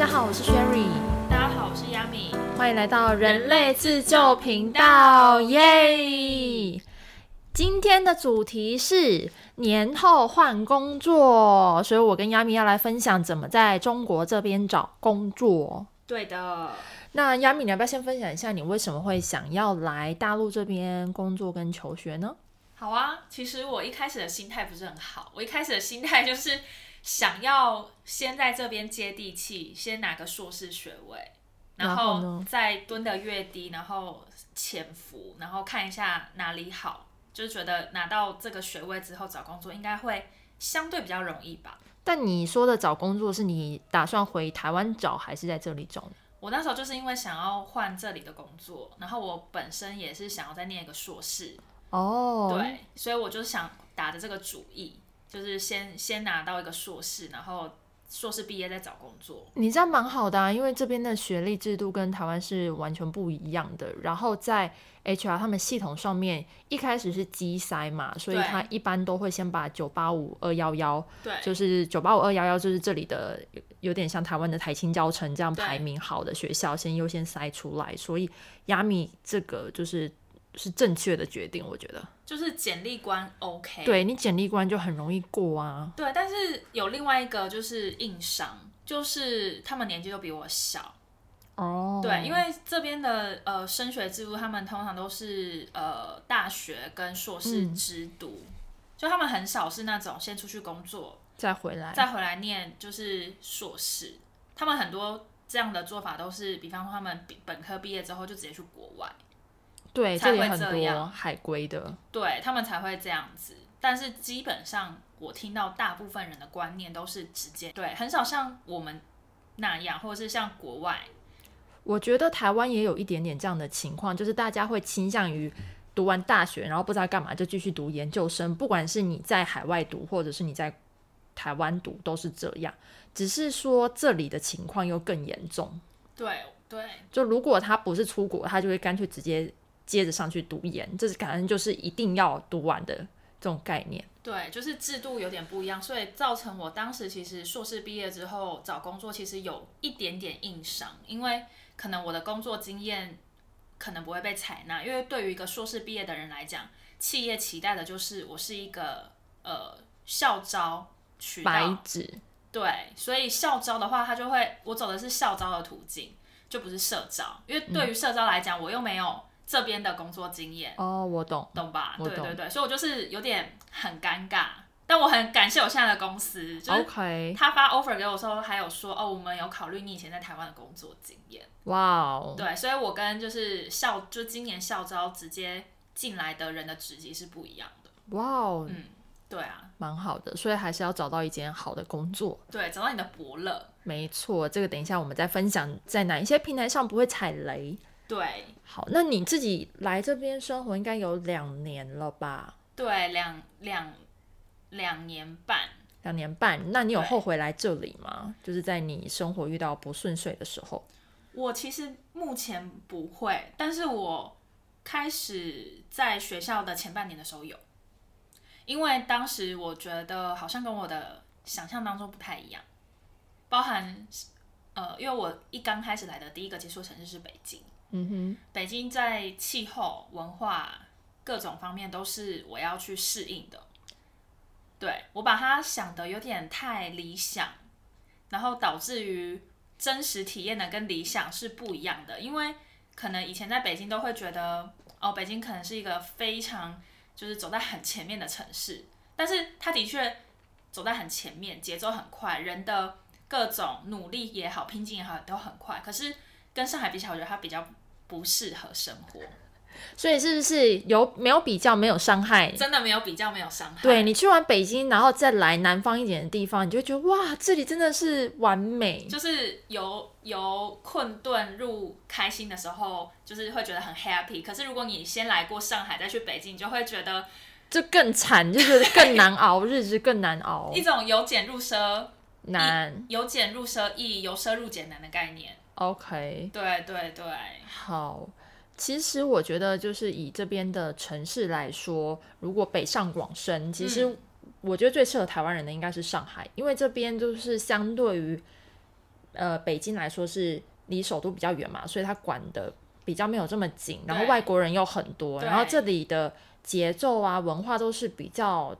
家好，我是 Sherry，大家好，我是 Yami，欢迎来到人类自救频道，耶！今天的主题是年后换工作，所以我跟 Yami 要来分享怎么在中国这边找工作。对的，那 Yami，你要不要先分享一下你为什么会想要来大陆这边工作跟求学呢？好啊，其实我一开始的心态不是很好，我一开始的心态就是想要先在这边接地气，先拿个硕士学位，然然后再蹲得越低，然后潜伏，然后看一下哪里好，就是觉得拿到这个学位之后找工作应该会相对比较容易吧。但你说的找工作是你打算回台湾找，还是在这里找呢？我那时候就是因为想要换这里的工作，然后我本身也是想要再念一个硕士，哦，对，所以我就想打的这个主意，就是先先拿到一个硕士，然后硕士毕业再找工作。你这样蛮好的啊，因为这边的学历制度跟台湾是完全不一样的。然后在 HR 他们系统上面，一开始是机筛嘛，所以他一般都会先把九八五二幺幺，对，就是九八五二幺幺，就是这里的有有点像台湾的台青教程这样排名好的学校，先优先筛出来。所以亚米这个就是是正确的决定，我觉得。就是简历关 OK。对你简历关就很容易过啊。对，但是有另外一个就是硬伤，就是他们年纪都比我小。哦，对，因为这边的呃升学制度，他们通常都是呃大学跟硕士嗯之读，就他们很少是那种先出去工作再回来，再回来念就是硕士。他们很多这样的做法都是，比方说他们本科毕业之后就直接去国外，对，这里很多海归的。对他们才会这样子。但是基本上我听到大部分人的观念都是直接对，很少像我们那样，或者是像国外，我觉得台湾也有一点点这样的情况，就是大家会倾向于读完大学，然后不知道干嘛就继续读研究生，不管是你在海外读，或者是你在台湾读，都是这样。只是说这里的情况又更严重，对对就如果他不是出国，他就会干脆直接接着上去读研，这是感恩就是一定要读完的这种概念。对，就是制度有点不一样，所以造成我当时其实硕士毕业之后找工作，其实有一点点硬伤，因为可能我的工作经验可能不会被采纳，因为对于一个硕士毕业的人来讲，企业期待的就是我是一个呃校招渠白道，纸对，所以校招的话，他就会我走的是校招的途径，就不是社招，因为对于社招来讲，我又没有这边的工作经验。哦，我懂。懂吧？懂对对对，所以我就是有点很尴尬，但我很感谢我现在的公司，就是 OK，他发 offer 给我的时候，还有说哦，我们有考虑你以前在台湾的工作经验，哇哦，对，所以我跟就是校就今年校招直接进来的人的职级是不一样的，哇哦，嗯，对啊，蛮好的，所以还是要找到一间好的工作。对，找到你的伯乐，没错，这个等一下我们再分享，在哪一些平台上不会踩雷。对好，那你自己来这边生活应该有两年了吧？对，两两两年半，两年半，那你有后悔来这里吗？就是在你生活遇到不顺遂的时候。我其实目前不会，但是我开始在学校的前半年的时候有，因为当时我觉得好像跟我的想象当中不太一样，包含呃，因为我一刚开始来的第一个接触城市是北京，嗯哼北京在气候、文化各种方面都是我要去适应的。对我把它想的有点太理想，然后导致于真实体验的跟理想是不一样的。因为可能以前在北京都会觉得，哦，北京可能是一个非常就是走在很前面的城市，但是它的确走在很前面，节奏很快，人的各种努力也好，拼劲也好，都很快。可是跟上海比起来，我觉得它比较不适合生活，所以是不是有没有比较，没有伤害？真的没有比较，没有伤害。对你去完北京，然后再来南方一点的地方，你就会觉得哇，这里真的是完美。就是由由困顿入开心的时候，就是会觉得很 happy。可是如果你先来过上海，再去北京，你就会觉得就更惨，就是更难熬，日子更难熬 一，种由俭入奢难。由俭入奢易，由奢入俭难的概念。OK，对对对，好。其实我觉得，就是以这边的城市来说，如果北上广深，其实我觉得最适合台湾人的应该是上海，因为这边就是相对于呃北京来说是离首都比较远嘛，所以它管的比较没有这么紧，然后外国人又很多，然后这里的节奏啊文化都是比较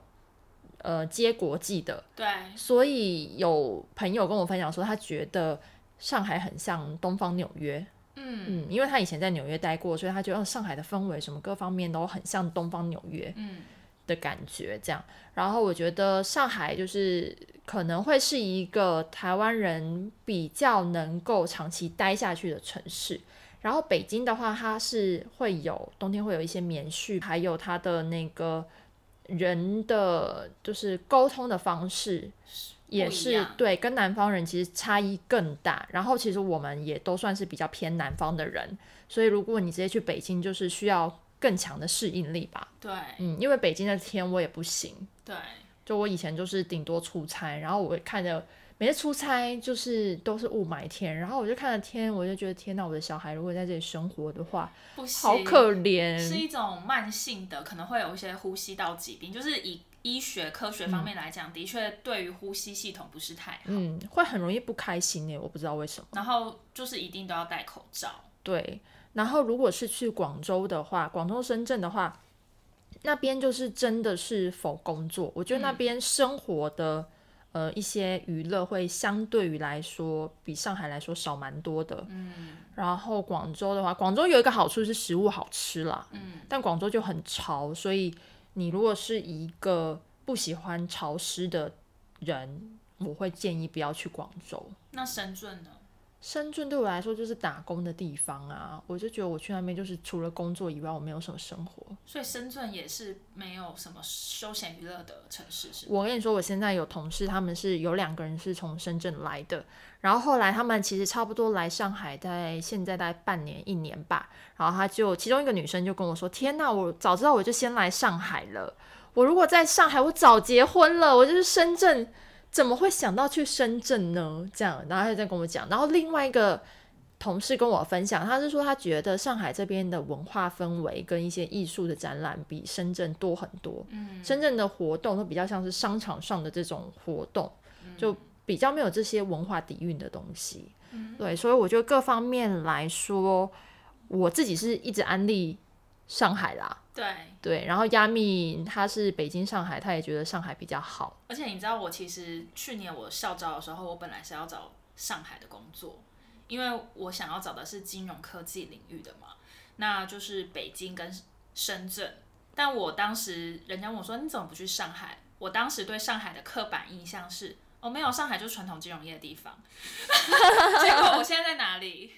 呃接国际的，对，所以有朋友跟我分享说，他觉得上海很像东方纽约。嗯嗯，因为他以前在纽约待过，所以他觉得、哦上海的氛围什么各方面都很像东方纽约嗯，的感觉，这样。然后我觉得上海就是可能会是一个台湾人比较能够长期待下去的城市。然后北京的话，它是会有冬天会有一些棉絮，还有它的那个人的就是沟通的方式也是对，跟南方人其实差异更大。然后其实我们也都算是比较偏南方的人，所以如果你直接去北京，就是需要更强的适应力吧。对嗯，因为北京的天我也不行，对，就我以前就是顶多出差，然后我看着每次出差就是都是雾霾天，然后我就看着天，我就觉得天呐，我的小孩如果在这里生活的话，好可怜是。一种慢性的，可能会有一些呼吸道疾病，就是以医学科学方面来讲，的确对于呼吸系统不是太好。嗯，会很容易不开心诶，我不知道为什么。然后就是一定都要戴口罩。对，然后如果是去广州的话，广州、深圳的话，那边就是真的是否工作，我觉得那边生活的、呃一些娱乐会相对于来说比上海来说少蛮多的。嗯然后广州的话，广州有一个好处是食物好吃啦，嗯，但广州就很潮，所以你如果是一个不喜欢潮湿的人，我会建议不要去广州。那深圳呢？深圳对我来说就是打工的地方啊，我就觉得我去那边就是除了工作以外，我没有什么生活。所以深圳也是没有什么休闲娱乐的城市，是吗？我跟你说，我现在有同事，他们是有两个人是从深圳来的，然后后来他们其实差不多来上海，在现在大概半年一年吧，然后他就其中一个女生就跟我说：“天呐，我早知道我就先来上海了，我如果在上海，我早结婚了，我就是深圳。”怎么会想到去深圳呢？这样，然后他就在跟我讲。然后另外一个同事跟我分享，他是说他觉得上海这边的文化氛围跟一些艺术的展览比深圳多很多。嗯，深圳的活动都比较像是商场上的这种活动，就比较没有这些文化底蕴的东西。对，所以我觉得各方面来说，我自己是一直安利上海啦。对。对，然后亚米他是北京、上海，他也觉得上海比较好。而且你知道，我其实去年我校招的时候，我本来是要找上海的工作，因为我想要找的是金融科技领域的嘛，那就是北京跟深圳。但我当时人家问我说：“你怎么不去上海？”我当时对上海的刻板印象是：哦，没有，上海就是传统金融业的地方。结果我现在在哪里？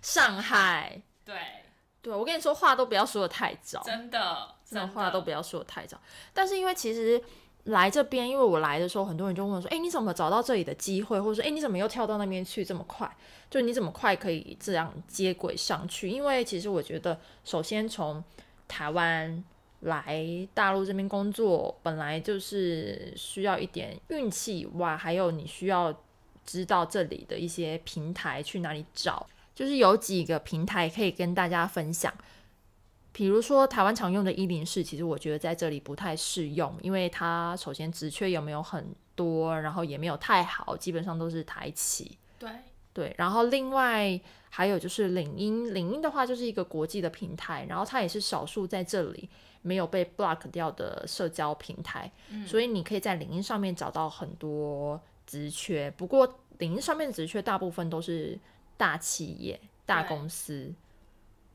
上海，对，对我跟你说话都不要说的太早，真的，真的的话都不要说的太早。但是因为其实来这边，因为我来的时候，很多人就问我说：“哎、你怎么找到这里的机会？”或者说：“哎、你怎么又跳到那边去这么快？就你怎么快可以这样接轨上去？”因为其实我觉得，首先从台湾来大陆这边工作，本来就是需要一点运气以外，还有你需要知道这里的一些平台去哪里找。就是有几个平台可以跟大家分享，比如说台湾常用的一零四，其实我觉得在这里不太适用，因为它首先职缺有没有很多，然后也没有太好，基本上都是台企。对，对，然后另外还有就是领英，领英的话就是一个国际的平台，然后它也是少数在这里没有被 block 掉的社交平台，所以你可以在领英上面找到很多职缺。不过领英上面的职缺大部分都是大企业、大公司。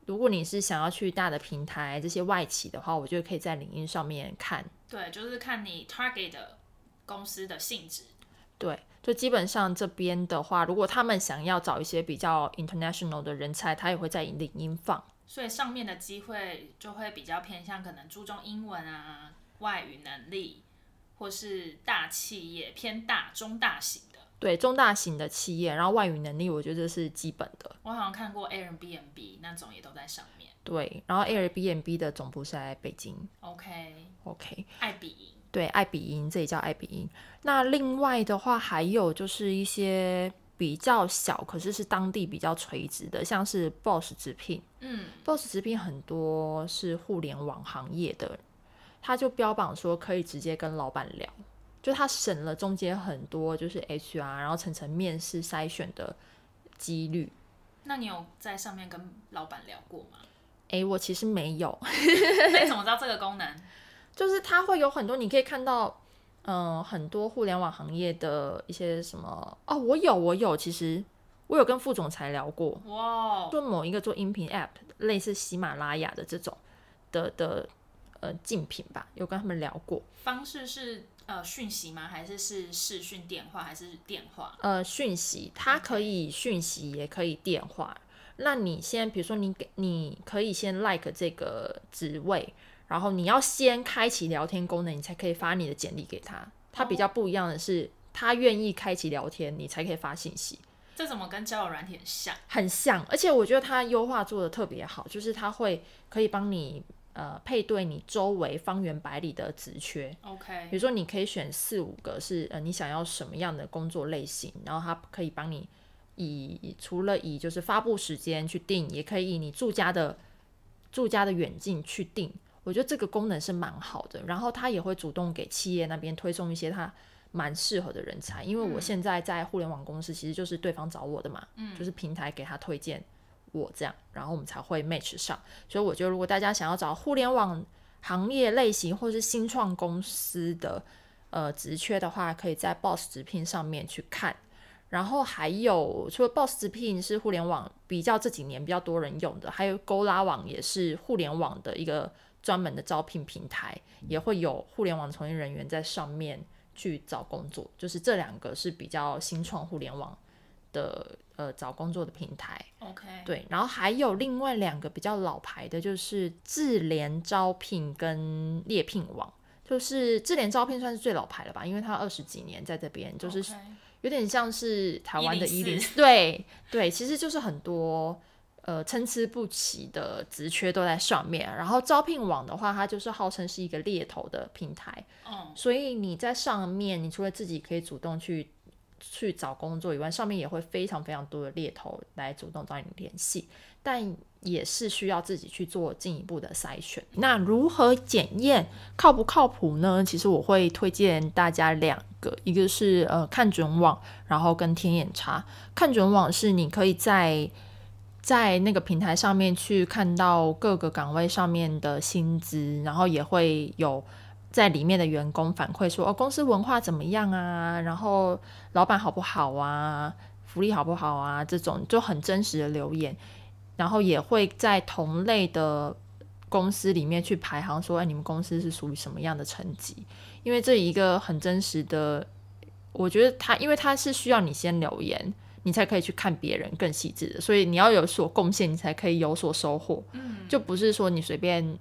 如果你是想要去大的平台这些外企的话，我觉得可以在领英上面看。对，就是看你 target 的公司的性质。对，就基本上这边的话，如果他们想要找一些比较 international 的人才，他也会在领英放。所以上面的机会就会比较偏向可能注重英文啊、外语能力，或是大企业偏大中大型的。对中大型的企业，然后外语能力，我觉得这是基本的。我好像看过 Airbnb 那种也都在上面。对，然后 Airbnb 的总部是在北京。OK，OK，爱彼迎。对，爱彼迎这里叫爱彼迎。那另外的话，还有就是一些比较小，可是是当地比较垂直的，像是 Boss 直聘。嗯，Boss 直聘很多是互联网行业的，他就标榜说可以直接跟老板聊。就他省了中间很多就是 HR，然后层层面试筛选的几率。那你有在上面跟老板聊过吗？诶，我其实没有，那你怎么知道这个功能？就是它会有很多，你可以看到，嗯、很多互联网行业的一些什么哦，我有，我有，其实我有跟副总裁聊过，哇，就某一个做音频 App，类似喜马拉雅的这种的的呃竞品吧，有跟他们聊过。方式是呃讯息吗？还是是视讯电话？还是电话？呃，讯息它可以讯息，也可以电话。那你先，比如说你给你可以先 like 这个职位，然后你要先开启聊天功能，你才可以发你的简历给他。他比较不一样的是，他愿意开启聊天，你才可以发信息。这怎么跟交友软体很像？很像，而且我觉得它优化做的特别好，就是它会可以帮你呃配对你周围方圆百里的职缺。OK，比如说，你可以选四五个是呃你想要什么样的工作类型，然后它可以帮你以除了以就是发布时间去定，也可以以你住家的住家的远近去定。我觉得这个功能是蛮好的，然后它也会主动给企业那边推送一些它蛮适合的人才，因为我现在在互联网公司，其实就是对方找我的嘛，嗯，就是平台给他推荐我这样，然后我们才会 match 上。所以我觉得，如果大家想要找互联网行业类型或是新创公司的呃职缺的话，可以在 Boss 直聘上面去看。然后还有，除了 Boss 直聘是互联网比较这几年比较多人用的，还有勾拉网也是互联网的一个专门的招聘平台，也会有互联网从业人员在上面去找工作。就是这两个是比较新创互联网的呃找工作的平台。OK，对，然后还有另外两个比较老牌的，就是智联招聘跟猎聘网。就是智联招聘算是最老牌了吧，因为它二十几年在这边，就是有点像是台湾的一零104对对，其实就是很多呃参差不齐的职缺都在上面。然后招聘网的话，它就是号称是一个猎头的平台，嗯，所以你在上面，你除了自己可以主动去去找工作以外，上面也会非常非常多的猎头来主动找你联系，但也是需要自己去做进一步的筛选。那如何检验靠不靠谱呢？其实我会推荐大家两个，一个是呃看准网，然后跟天眼查。看准网是你可以在在那个平台上面去看到各个岗位上面的薪资，然后也会有在里面的员工反馈说，哦，公司文化怎么样啊？然后老板好不好啊？福利好不好啊？这种就很真实的留言，然后也会在同类的公司里面去排行说，哎，你们公司是属于什么样的层级？因为这一个很真实的，我觉得他，因为他是需要你先留言，你才可以去看别人更细致的，所以你要有所贡献，你才可以有所收获。嗯，就不是说你随便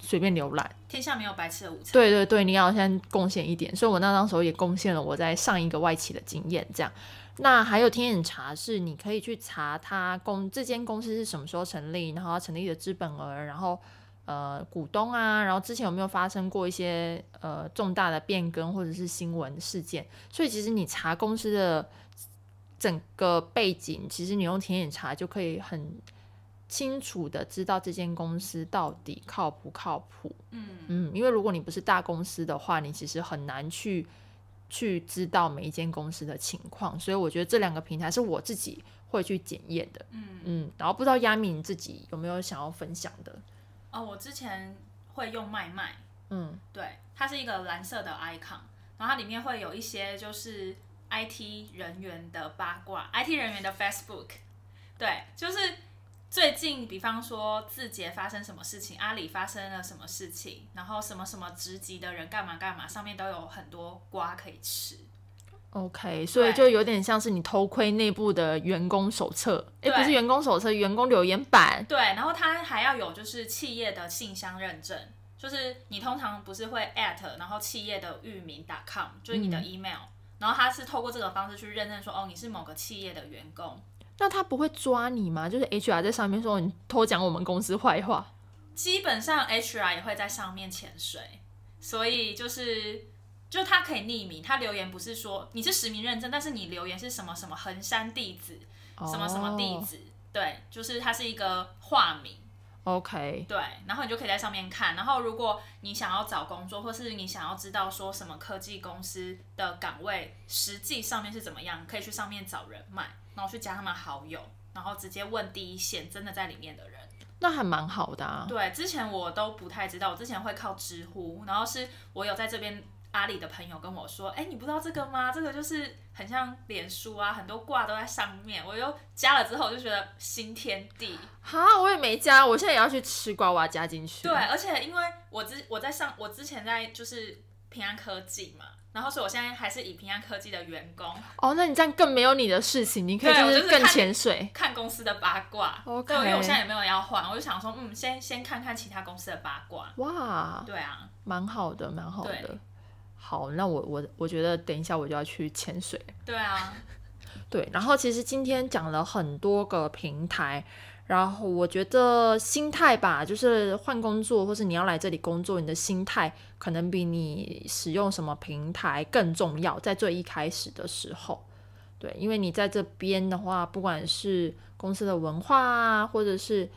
随便浏览。天下没有白吃的午餐。对对对，你要先贡献一点，所以我那当时候也贡献了我在上一个外企的经验，这样。那还有天眼查是你可以去查他公这间公司是什么时候成立，然后它成立的资本额，然后呃股东啊，然后之前有没有发生过一些呃重大的变更或者是新闻事件，所以其实你查公司的整个背景，其实你用天眼查就可以很清楚的知道这间公司到底靠不靠谱。嗯，嗯，因为如果你不是大公司的话，你其实很难去去知道每一间公司的情况，所以我觉得这两个平台是我自己会去检验的。嗯嗯，然后不知道亚米你自己有没有想要分享的？哦，我之前会用麦麦，嗯对，它是一个蓝色的 icon，然后它里面会有一些就是 IT 人员的八卦，IT 人员的 Facebook，对，就是最近比方说字节发生什么事情，阿里发生了什么事情，然后什么什么职级的人干嘛干嘛，上面都有很多瓜可以吃。，OK，所以就有点像是你偷窥内部的员工手册，诶，对不是员工手册，员工留言板。对，然后它还要有就是企业的信箱认证，就是你通常不是会 at 然后企业的域名 .com 就是你的 email，、然后它是透过这个方式去认证说哦你是某个企业的员工。那他不会抓你吗？就是 HR 在上面说你偷讲我们公司坏话。基本上 HR 也会在上面潜水，所以就是就他可以匿名，他留言不是说你是实名认证，但是你留言是什么什么横山弟子，什么什么弟哦子，对，就是他是一个化名。OK，对，然后你就可以在上面看。然后如果你想要找工作，或是你想要知道说什么科技公司的岗位实际上面是怎么样，可以去上面找人脉，然后去加他们好友，然后直接问第一线真的在里面的人。那还蛮好的啊。对，之前我都不太知道，我之前会靠知乎，然后是我有在这边阿里的朋友跟我说，哎，你不知道这个吗？这个就是很像脸书啊，很多挂都在上面。我又加了之后，我就觉得新天地。哈，我也没加，我现在也要去吃瓜，我要加进去。对，而且因为我之我在上，我之前在就是平安科技嘛。然后，所以我现在还是以平安科技的员工。哦，那你这样更没有你的事情，你可以就是更潜水，看公司的八卦。OK，因为我现在也没有要换，我就想说，嗯，先先看看其他公司的八卦。哇，对啊，蛮好的，蛮好的。好，那我我我觉得等一下我就要去潜水。对啊，对。然后其实今天讲了很多个平台。然后我觉得心态吧，就是换工作或是你要来这里工作，你的心态可能比你使用什么平台更重要。在最一开始的时候，对，因为你在这边的话，不管是公司的文化啊，或者是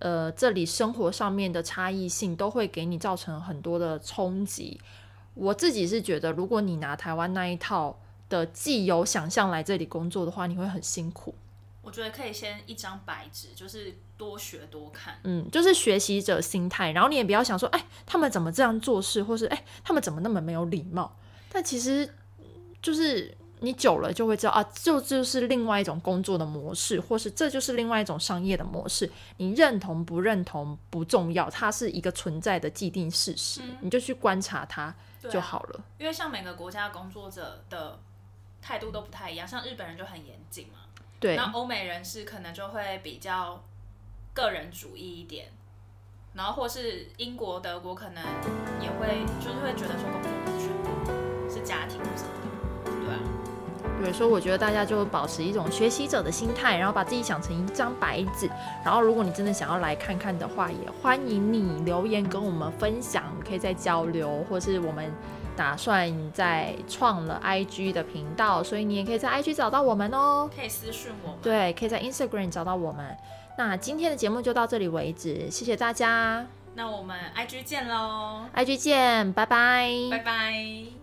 呃这里生活上面的差异性，都会给你造成很多的冲击。我自己是觉得，如果你拿台湾那一套的既有想象来这里工作的话，你会很辛苦。我觉得可以先一张白纸，就是多学多看，嗯，就是学习者心态。然后你也不要想说，哎，他们怎么这样做事，或是哎，他们怎么那么没有礼貌。但其实，就是你久了就会知道啊，就就是另外一种工作的模式，或是这就是另外一种商业的模式。你认同不认同不重要，它是一个存在的既定事实，你就去观察它就好了。因为像每个国家工作者的态度都不太一样，像日本人就很严谨嘛。那欧美人士可能就会比较个人主义一点，然后或是英国、德国可能也会就是会觉得说工作不是全部，是家庭什么的，对啊。对，所以我觉得大家就保持一种学习者的心态，然后把自己想成一张白纸。然后如果你真的想要来看看的话，也欢迎你留言跟我们分享，可以再交流，或是我们。打算在创了 IG 的频道，所以你也可以在 IG 找到我们哦。可以私讯我们。对，可以在 Instagram 找到我们。那今天的节目就到这里为止，谢谢大家。那我们 IG 见喽！IG 见，拜拜。拜拜。